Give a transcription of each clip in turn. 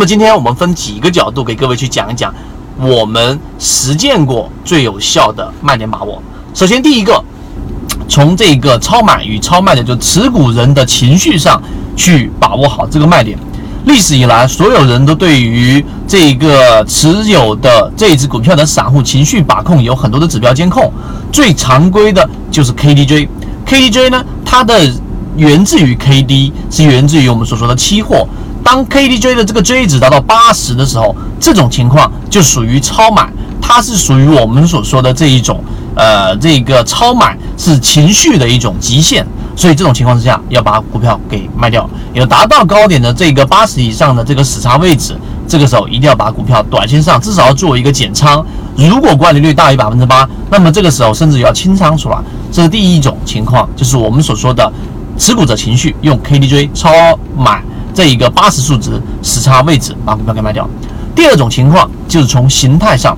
那么今天我们分几个角度给各位去讲一讲，我们实践过最有效的卖点把握。首先第一个，从这个超买与超卖的就持股人的情绪上去把握好这个卖点。历史以来，所有人都对于这个持有的这一只股票的散户情绪把控有很多的指标监控，最常规的就是 KDJ。KDJ 呢，它的源自于 KD，是源自于我们所说的期货。当 KDJ 的这个 J 值达到八十的时候，这种情况就属于超买，它是属于我们所说的这一种，呃，这个超买是情绪的一种极限。所以这种情况之下，要把股票给卖掉。有达到高点的这个八十以上的这个死叉位置，这个时候一定要把股票短线上至少要做一个减仓。如果管理率大于百分之八，那么这个时候甚至要清仓出来。这是第一种情况，就是我们所说的持股者情绪用 KDJ 超买这一个八十数值时差位置把股票给卖掉。第二种情况就是从形态上，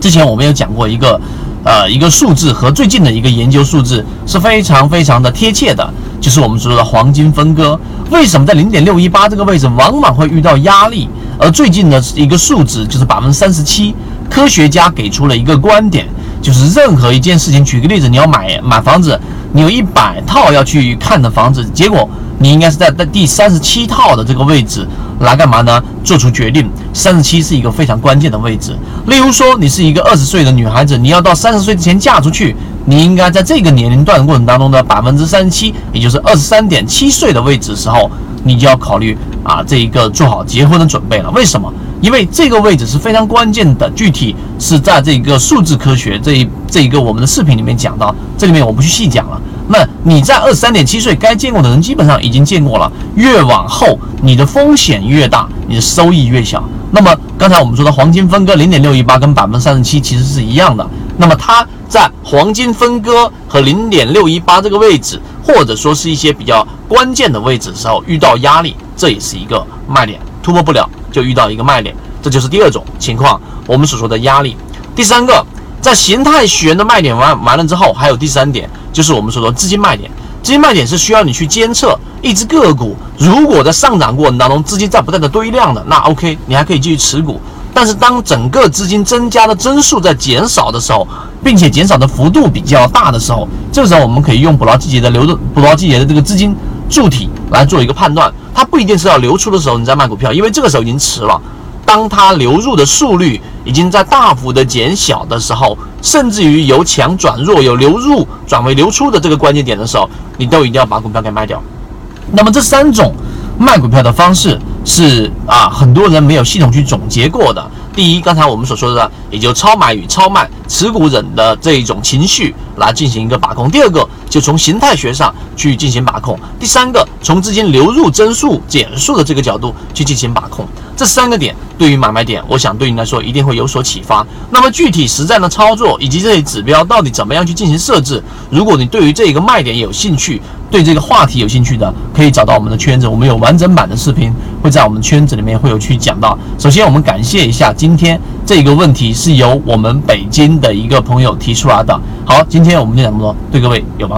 之前我们有讲过一个。呃，一个数字和最近的一个研究数字是非常非常的贴切的，就是我们说的黄金分割。为什么在零点六一八这个位置往往会遇到压力？而最近的一个数值就是百分之三十七。科学家给出了一个观点，就是任何一件事情，举个例子，你要买买房子，你有一百套要去看的房子，结果你应该是在在第三十七套的这个位置。来干嘛呢？做出决定，三十七是一个非常关键的位置。例如说，你是一个二十岁的女孩子，你要到三十岁之前嫁出去，你应该在这个年龄段过程当中的百分之三十七，也就是二十三点七岁的位置时候，你就要考虑啊，这一个做好结婚的准备了。为什么？因为这个位置是非常关键的，具体是在这个数字科学这一这一个我们的视频里面讲到，这里面我不去细讲了。那你在二十三点七岁该见过的人基本上已经见过了，越往后你的风险越大，你的收益越小。那么刚才我们说的黄金分割零点六一八跟百分之三十七其实是一样的。那么它在黄金分割和零点六一八这个位置，或者说是一些比较关键的位置的时候遇到压力，这也是一个卖点，突破不了。就遇到一个卖点，这就是第二种情况，我们所说的压力。第三个，在形态学的卖点完完了之后，还有第三点，就是我们所说资金卖点。资金卖点是需要你去监测一只个股，如果在上涨过程当中资金在不断的堆量的，那 OK，你还可以继续持股。但是当整个资金增加的增速在减少的时候，并且减少的幅度比较大的时候，这个时候我们可以用捕捞季节的流动、捕捞季节的这个资金柱体来做一个判断。它不一定是要流出的时候你再卖股票，因为这个时候已经迟了。当它流入的速率已经在大幅的减小的时候，甚至于由强转弱、由流入转为流出的这个关键点的时候，你都一定要把股票给卖掉。那么这三种卖股票的方式是啊，很多人没有系统去总结过的。第一，刚才我们所说的，也就超买与超卖持股人的这一种情绪来进行一个把控。第二个，就从形态学上去进行把控。第三个，从资金流入增速减速的这个角度去进行把控。这三个点对于买卖点，我想对你来说一定会有所启发。那么具体实战的操作以及这些指标到底怎么样去进行设置？如果你对于这一个卖点有兴趣，对这个话题有兴趣的，可以找到我们的圈子，我们有完整版的视频会在我们圈子里面会有去讲到。首先，我们感谢一下今天这个问题是由我们北京的一个朋友提出来的。好，今天我们就讲这么多，对各位有帮